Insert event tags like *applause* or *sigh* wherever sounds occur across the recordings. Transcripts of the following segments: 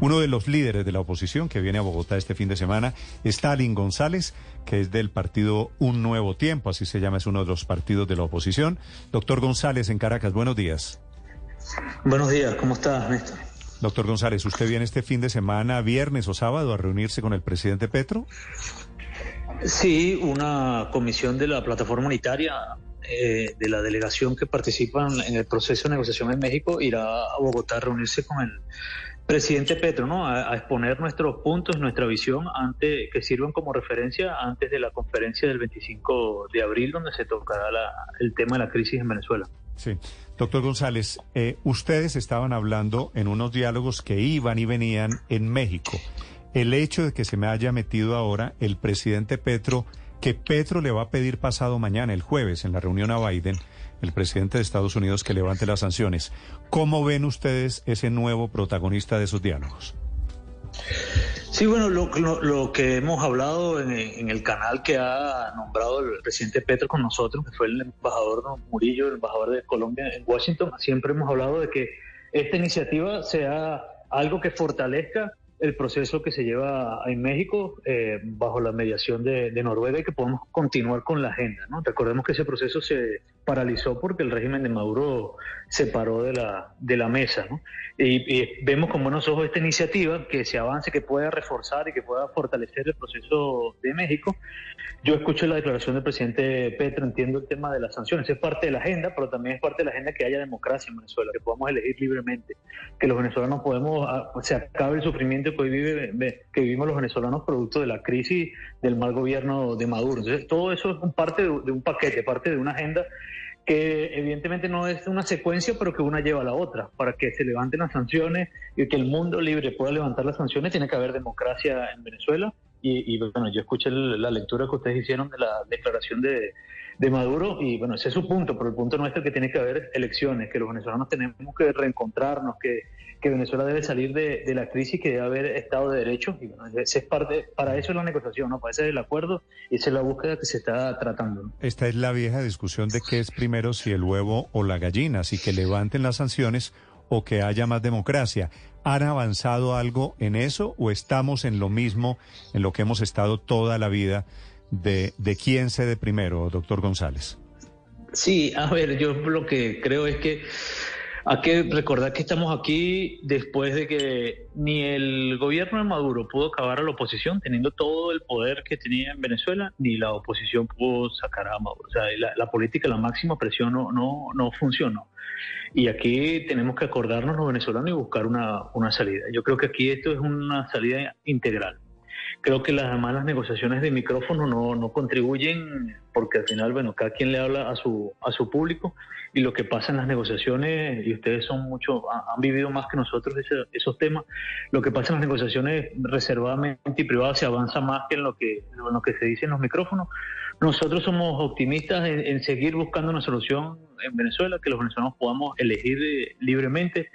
Uno de los líderes de la oposición que viene a Bogotá este fin de semana es Stalin González, que es del partido Un Nuevo Tiempo, así se llama, es uno de los partidos de la oposición. Doctor González en Caracas, buenos días. Buenos días, ¿cómo está, Néstor? Doctor González, ¿usted viene este fin de semana, viernes o sábado, a reunirse con el presidente Petro? Sí, una comisión de la plataforma unitaria eh, de la delegación que participa en el proceso de negociación en México irá a Bogotá a reunirse con el presidente Petro, ¿no? A, exponer nuestros puntos, nuestra visión, ante, que sirvan como referencia antes de la conferencia del 25 de abril, donde se tocará el tema de la crisis en Venezuela. Sí. Doctor González, eh, ustedes estaban hablando en unos diálogos que iban y venían en México. El hecho de que se me haya metido ahora el presidente Petro que Petro le va a pedir pasado mañana, el jueves, en la reunión a Biden, el presidente de Estados Unidos, que levante las sanciones. ¿Cómo ven ustedes ese nuevo protagonista de esos diálogos? Sí, bueno, lo, que hemos hablado en, el canal que ha nombrado el presidente Petro con nosotros, que fue el embajador Murillo, el embajador de Colombia en Washington, siempre hemos hablado de que esta iniciativa sea algo que fortalezca el proceso que se lleva en México eh, bajo la mediación de, Noruega y que podemos continuar con la agenda. ¿no? Recordemos que ese proceso se paralizó porque el régimen de Maduro se paró de la, de la mesa. ¿no? Y, vemos con buenos ojos esta iniciativa, que se avance, que pueda reforzar y que pueda fortalecer el proceso de México. Yo escucho la declaración del presidente Petro, entiendo el tema de las sanciones, es parte de la agenda, pero también es parte de la agenda que haya democracia en Venezuela, que podamos elegir libremente, que los venezolanos podemos, ah, se acabe el sufrimiento que hoy vive, que vivimos los venezolanos producto de la crisis del mal gobierno de Maduro. Entonces, todo eso es un parte de, un paquete, parte de una agenda que evidentemente no es una secuencia, pero que una lleva a la otra. Para que se levanten las sanciones y que el mundo libre pueda levantar las sanciones, tiene que haber democracia en Venezuela. Y, y bueno, yo escuché la lectura que ustedes hicieron de la declaración de, de Maduro y bueno, ese es su punto, pero el punto nuestro es que tiene que haber elecciones, que los venezolanos tenemos que reencontrarnos, que, que Venezuela debe salir de, la crisis, que debe haber Estado de Derecho y bueno, ese es parte, para eso es la negociación, ¿no? para eso es el acuerdo y esa es la búsqueda que se está tratando. Esta es la vieja discusión de qué es primero si el huevo o la gallina, si que levanten las sanciones o que haya más democracia. ¿Han avanzado algo en eso o estamos en lo mismo en lo que hemos estado toda la vida? de, de quién cede primero, doctor González. Sí, a ver, yo lo que creo es que hay que recordar que estamos aquí después de que ni el gobierno de Maduro pudo acabar a la oposición teniendo todo el poder que tenía en Venezuela, ni la oposición pudo sacar a Maduro. O sea, la, política, la máxima presión no, no, no funcionó. Y aquí tenemos que acordarnos los venezolanos y buscar una, una salida. Yo creo que aquí esto es una salida integral creo que las malas negociaciones de micrófono no, no contribuyen porque al final, bueno, cada quien le habla a su, a su público y lo que pasa en las negociaciones, y ustedes son mucho, han, vivido más que nosotros esos temas, lo que pasa en las negociaciones reservadamente y privadas se avanza más que en lo que, en lo que se dice en los micrófonos. Nosotros somos optimistas en, seguir buscando una solución en Venezuela, que los venezolanos podamos elegir eh, libremente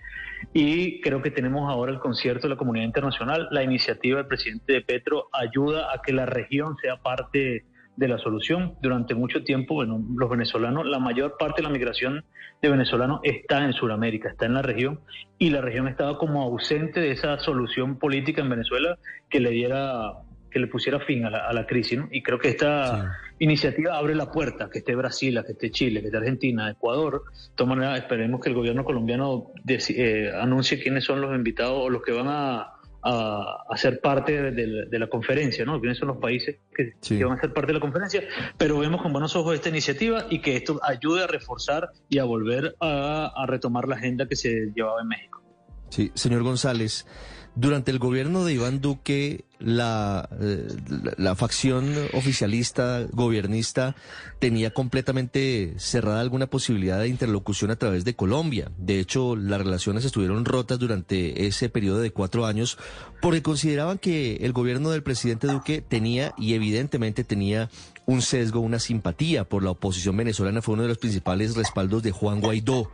y creo que tenemos ahora el concierto de la comunidad internacional. La iniciativa del presidente de Petro ayuda a que la región sea parte de la solución. Durante mucho tiempo, bueno, los venezolanos, la mayor parte de la migración de venezolanos está en Sudamérica, está en la región, y la región estaba como ausente de esa solución política en Venezuela que le diera que le pusiera fin a la, crisis. ¿no? Y creo que esta iniciativa abre la puerta, que esté Brasil, que esté Chile, que esté Argentina, Ecuador. De todas maneras, esperemos que el gobierno colombiano eh, anuncie quiénes son los invitados o los que van a, a, ser parte de, la conferencia, ¿no? ¿Quiénes son los países que, van a ser parte de la conferencia? Pero vemos con buenos ojos esta iniciativa y que esto ayude a reforzar y a volver a, a retomar la agenda que se llevaba en México. Sí, señor González. Durante el gobierno de Iván Duque, la, eh, la, facción oficialista, gobernista, tenía completamente cerrada alguna posibilidad de interlocución a través de Colombia. De hecho, las relaciones estuvieron rotas durante ese periodo de cuatro años porque consideraban que el gobierno del presidente Duque tenía, y evidentemente tenía, un sesgo, una simpatía por la oposición venezolana. Fue uno de los principales respaldos de Juan Guaidó.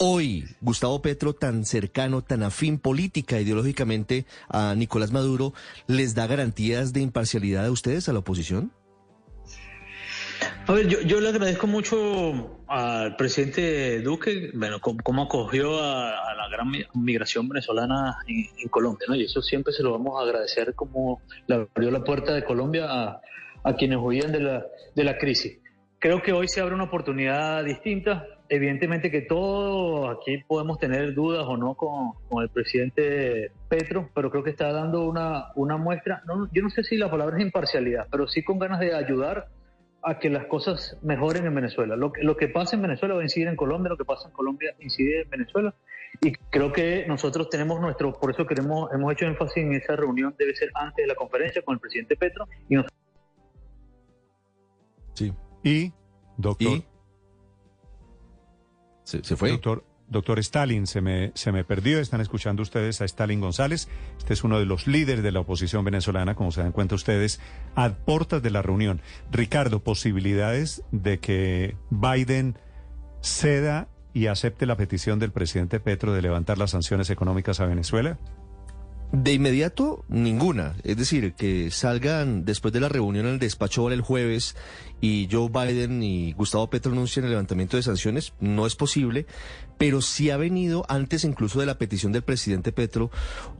Hoy, Gustavo Petro, tan cercano, tan afín política, ideológicamente a Nicolás Maduro, ¿les da garantías de imparcialidad a ustedes, a la oposición? A ver, yo, le agradezco mucho al presidente Duque, bueno, cómo, acogió a, la gran migración venezolana en, Colombia, ¿no? Y eso siempre se lo vamos a agradecer como le abrió la puerta de Colombia a, quienes huían de la, de la crisis. Creo que hoy se abre una oportunidad distinta. Evidentemente que todos aquí podemos tener dudas o no con, el presidente Petro, pero creo que está dando una, una muestra, no, yo no sé si la palabra es imparcialidad, pero sí con ganas de ayudar a que las cosas mejoren en Venezuela. Lo, lo que pasa en Venezuela va a incidir en Colombia, lo que pasa en Colombia incide en Venezuela. Y creo que nosotros tenemos nuestro, por eso queremos, hemos hecho énfasis en esa reunión, debe ser antes de la conferencia con el presidente Petro. Y Sí. Y, doctor. Se, fue. Doctor, Doctor Stalin, se me, se me perdió. Están escuchando ustedes a Stalin González. Este es uno de los líderes de la oposición venezolana, como se dan cuenta ustedes, a puertas de la reunión. Ricardo, posibilidades de que Biden ceda y acepte la petición del presidente Petro de levantar las sanciones económicas a Venezuela? De inmediato, ninguna. Es decir, que salgan después de la reunión en el despacho el jueves y Joe Biden y Gustavo Petro anuncien el levantamiento de sanciones, no es posible, pero sí ha venido, antes incluso de la petición del presidente Petro,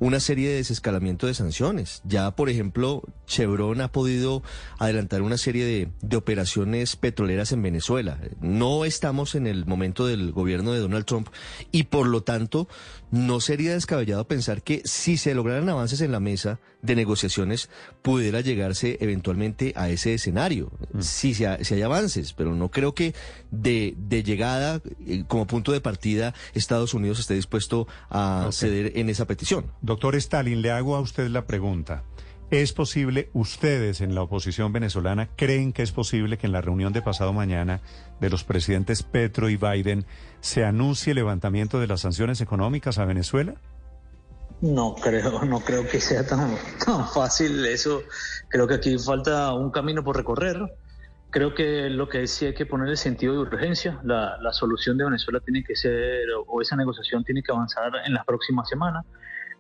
una serie de desescalamiento de sanciones. Ya, por ejemplo, Chevron ha podido adelantar una serie de, de operaciones petroleras en Venezuela. No estamos en el momento del gobierno de Donald Trump y, por lo tanto, no sería descabellado pensar que si se lograran avances en la mesa de negociaciones, pudiera llegarse eventualmente a ese escenario. Mm. Si, si, hay avances, pero no creo que de, de llegada, eh, como punto de partida, Estados Unidos esté dispuesto a ceder en esa petición. Doctor Stalin, le hago a usted la pregunta. ¿Es posible, ustedes en la oposición venezolana creen que es posible que en la reunión de pasado mañana de los presidentes Petro y Biden se anuncie el levantamiento de las sanciones económicas a Venezuela? No creo, *laughs* no creo que sea tan, tan fácil eso. Creo que aquí falta un camino por recorrer. Creo que lo que sí hay que poner el sentido de urgencia. La, solución de Venezuela tiene que ser, o esa negociación tiene que avanzar en las próximas semanas.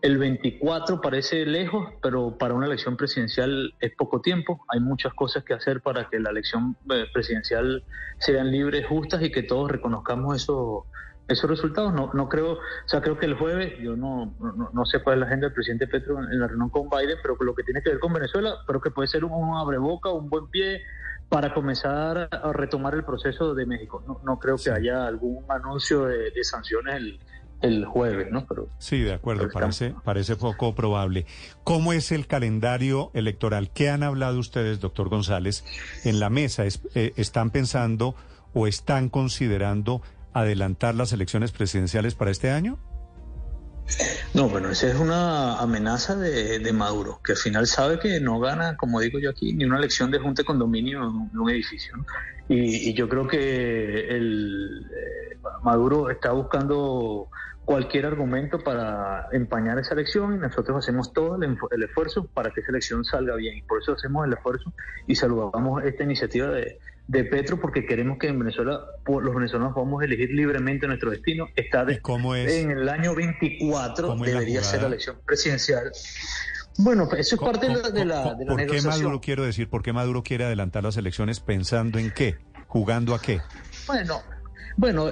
El 24 parece lejos, pero para una elección presidencial es poco tiempo. Hay muchas cosas que hacer para que la elección eh, presidencial sean libres, justas y que todos reconozcamos eso, esos resultados. No, no creo, o sea, creo que el jueves, yo no, no, sé cuál es la agenda del presidente Petro en, la reunión con Biden, pero lo que tiene que ver con Venezuela, creo que puede ser un, abreboca, un buen pie para comenzar a retomar el proceso de México. No, no creo que haya algún anuncio de, de sanciones el el jueves, ¿no? Pero, sí, de acuerdo, parece, parece poco probable. ¿Cómo es el calendario electoral? ¿Qué han hablado ustedes, doctor González, en la mesa? Eh, ¿Están pensando o están considerando adelantar las elecciones presidenciales para este año? No, bueno, esa es una amenaza de, Maduro, que al final sabe que no gana, como digo yo aquí, ni una elección de junta de condominio en un edificio. Y, yo creo que el, Maduro está buscando cualquier argumento para empañar esa elección y nosotros hacemos todo el, esfuerzo para que esa elección salga bien. Y por eso hacemos el esfuerzo y saludamos esta iniciativa de, Petro porque queremos que en Venezuela los venezolanos podamos elegir libremente nuestro destino. Está en el año 24, debería ser la elección presidencial. Bueno, eso es parte de la, de la, ¿Por qué Maduro quiero decir? ¿Por qué Maduro quiere adelantar las elecciones pensando en qué? ¿Jugando a qué? Bueno, bueno,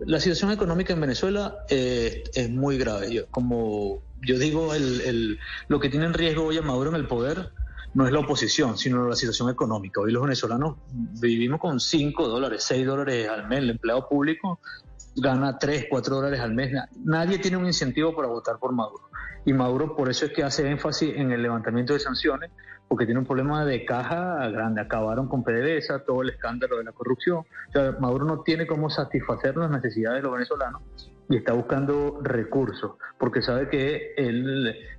la situación económica en Venezuela eh, es muy grave. como yo digo, el, lo que tiene en riesgo hoy a Maduro en el poder no es la oposición, sino la situación económica. Hoy los venezolanos vivimos con 5 dólares, 6 dólares al mes. El empleado público gana 3, 4 dólares al mes. Nadie tiene un incentivo para votar por Maduro. Y Maduro por eso es que hace énfasis en el levantamiento de sanciones, porque tiene un problema de caja grande. Acabaron con PDVSA, todo el escándalo de la corrupción. O sea, Maduro no tiene cómo satisfacer las necesidades de los venezolanos y está buscando recursos, porque sabe que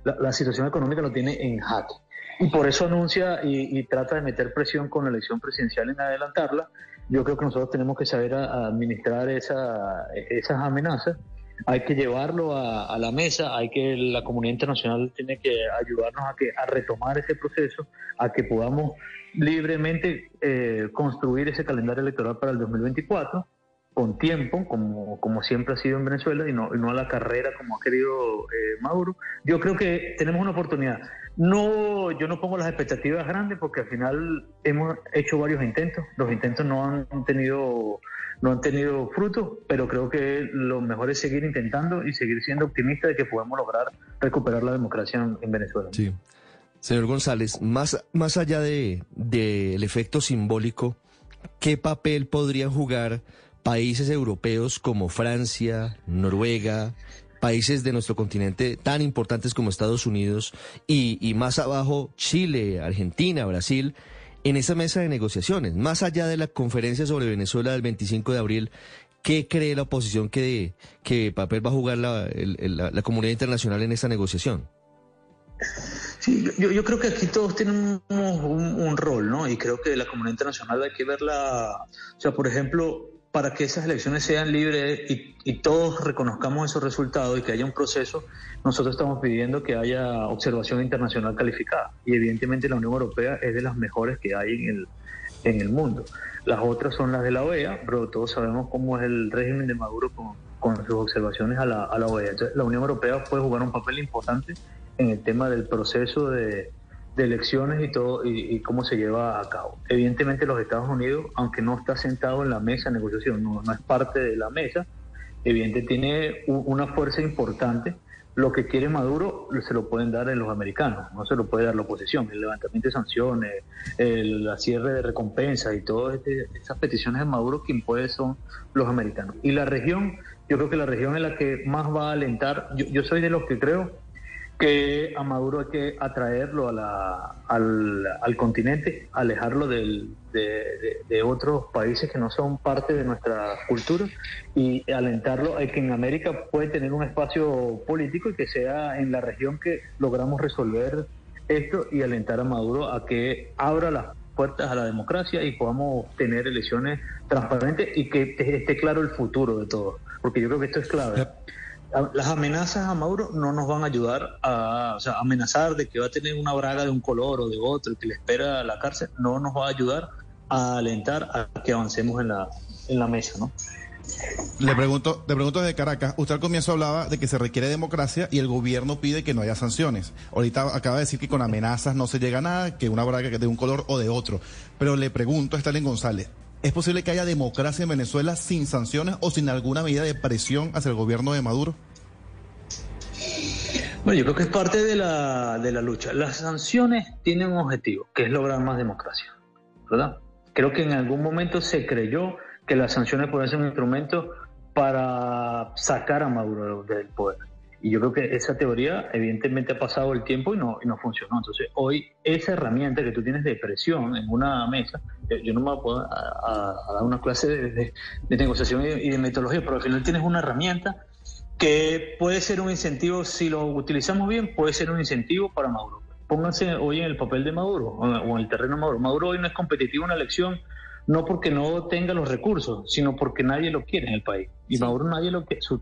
la, situación económica lo tiene en jaque. Y por eso anuncia y, trata de meter presión con la elección presidencial en adelantarla. Yo creo que nosotros tenemos que saber administrar esa, esas amenazas. Hay que llevarlo a, la mesa, hay que la comunidad internacional tiene que ayudarnos a que a retomar ese proceso, a que podamos libremente eh, construir ese calendario electoral para el 2024 con tiempo, como, como siempre ha sido en Venezuela, y no, no a la carrera como ha querido eh, Maduro. Yo creo que tenemos una oportunidad. No, yo no pongo las expectativas grandes porque al final hemos hecho varios intentos. Los intentos no han tenido no han tenido fruto, pero creo que lo mejor es seguir intentando y seguir siendo optimista de que podemos lograr recuperar la democracia en, Venezuela. Sí. Señor González, más, más allá del de, efecto simbólico, ¿qué papel podrían jugar países europeos como Francia, Noruega, países de nuestro continente tan importantes como Estados Unidos y, más abajo Chile, Argentina, Brasil? en esa mesa de negociaciones, más allá de la conferencia sobre Venezuela del 25 de abril, ¿qué cree la oposición que, que papel va a jugar la, la, comunidad internacional en esta negociación? Sí, yo, creo que aquí todos tenemos un, rol, ¿no? Y creo que la comunidad internacional hay que verla, o sea, por ejemplo, para que esas elecciones sean libres y, todos reconozcamos esos resultados y que haya un proceso, nosotros estamos pidiendo que haya observación internacional calificada. Y evidentemente la Unión Europea es de las mejores que hay en el, en el mundo. Las otras son las de la OEA, pero todos sabemos cómo es el régimen de Maduro con, con sus observaciones a la, a la OEA. Entonces, la Unión Europea puede jugar un papel importante en el tema del proceso de, de elecciones y todo y, cómo se lleva a cabo. Evidentemente los Estados Unidos, aunque no está sentado en la mesa de negociación, no, es parte de la mesa, evidentemente tiene una fuerza importante. Lo que quiere Maduro se lo pueden dar en los americanos, no se lo puede dar la oposición. El levantamiento de sanciones, el cierre de recompensas y todas este, esas peticiones de Maduro, quien puede son los americanos. Y la región, yo creo que la región es la que más va a alentar. Yo, yo soy de los que creo que a Maduro hay que atraerlo a la, al, al, continente, alejarlo del, de, otros países que no son parte de nuestra cultura y alentarlo a que en América puede tener un espacio político y que sea en la región que logramos resolver esto y alentar a Maduro a que abra las puertas a la democracia y podamos tener elecciones transparentes y que esté claro el futuro de todo, porque yo creo que esto es clave las amenazas a Maduro no nos van a ayudar a o sea, amenazar de que va a tener una braga de un color o de otro y que le espera a la cárcel, no nos va a ayudar a alentar a que avancemos en la, en la mesa, ¿no? Le pregunto, le pregunto desde Caracas, usted al comienzo hablaba de que se requiere democracia y el gobierno pide que no haya sanciones. Ahorita acaba de decir que con amenazas no se llega a nada, que una braga de un color o de otro. Pero le pregunto a Stalin González, ¿Es posible que haya democracia en Venezuela sin sanciones o sin alguna medida de presión hacia el gobierno de Maduro? Bueno, yo creo que es parte de la, de la lucha. Las sanciones tienen un objetivo, que es lograr más democracia, ¿verdad? Creo que en algún momento se creyó que las sanciones pueden ser un instrumento para sacar a Maduro del poder. Y yo creo que esa teoría evidentemente ha pasado el tiempo y no, no funcionó. Entonces hoy esa herramienta que tú tienes de presión en una mesa, yo no me voy a poder a, dar una clase de, negociación y de, metodología, pero al final tienes una herramienta que puede ser un incentivo, si lo utilizamos bien, puede ser un incentivo para Maduro. Pónganse hoy en el papel de Maduro o en el terreno de Maduro. Maduro hoy no es competitivo una elección no porque no tenga los recursos, sino porque nadie lo quiere en el país. Y Maduro nadie lo quiere. Su,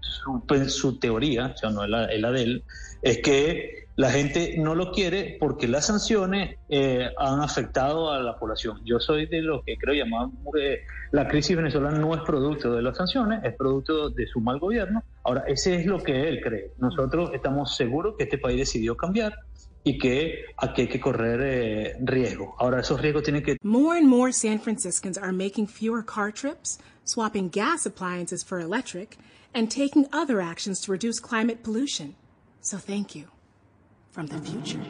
su, teoría, o sea, no es la, de él, es que la gente no lo quiere porque las sanciones eh, han afectado a la población. Yo soy de lo que creo llamar eh, la crisis venezolana no es producto de las sanciones, es producto de su mal gobierno. Ahora, ese es lo que él cree. Nosotros estamos seguros que este país decidió cambiar y que aquí hay que correr eh, riesgo. Ahora esos riesgos tienen que More and more San Franciscans are making fewer car trips, swapping gas appliances for electric, and taking other actions to reduce climate pollution. So thank you from the future.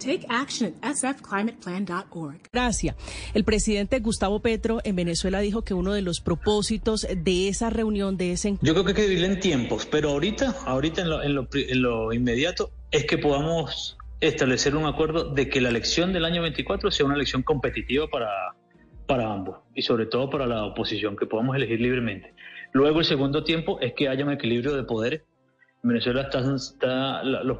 Take action at sfclimateplan.org. Gracias. El presidente Gustavo Petro en Venezuela dijo que uno de los propósitos de esa reunión, de ese Yo creo que hay que dividir en tiempos, pero ahorita, ahorita en lo, en lo, en lo inmediato, es que podamos establecer un acuerdo de que la elección del año 24 sea una elección competitiva para, para ambos y sobre todo para la oposición, que podamos elegir libremente. Luego el segundo tiempo es que haya un equilibrio de poderes Venezuela está, los,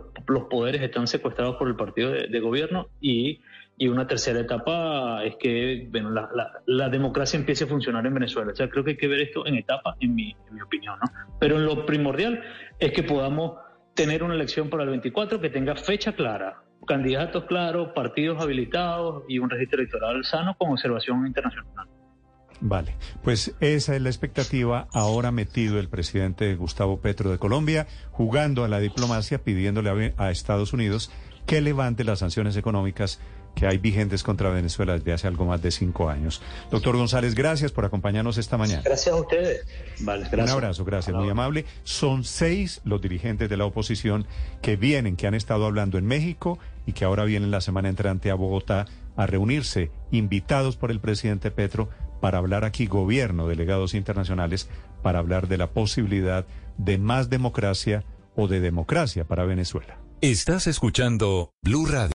poderes están secuestrados por el partido de, gobierno y, una tercera etapa es que bueno, la, democracia empiece a funcionar en Venezuela. O sea, creo que hay que ver esto en etapas, en mi, en mi opinión. ¿no? Pero en lo primordial es que podamos tener una elección para el 24 que tenga fecha clara, candidatos claros, partidos habilitados y un registro electoral sano con observación internacional. Vale, pues esa es la expectativa. Ahora metido el presidente Gustavo Petro de Colombia, jugando a la diplomacia, pidiéndole a, a Estados Unidos que levante las sanciones económicas que hay vigentes contra Venezuela desde hace algo más de cinco años. Doctor González, gracias por acompañarnos esta mañana. Gracias a ustedes. Vale, gracias. Un abrazo, gracias, muy amable. Son seis los dirigentes de la oposición que vienen, que han estado hablando en México y que ahora vienen la semana entrante a Bogotá a reunirse, invitados por el presidente Petro para hablar aquí, gobierno, delegados internacionales, para hablar de la posibilidad de más democracia o de democracia para Venezuela. Estás escuchando Blue Radio.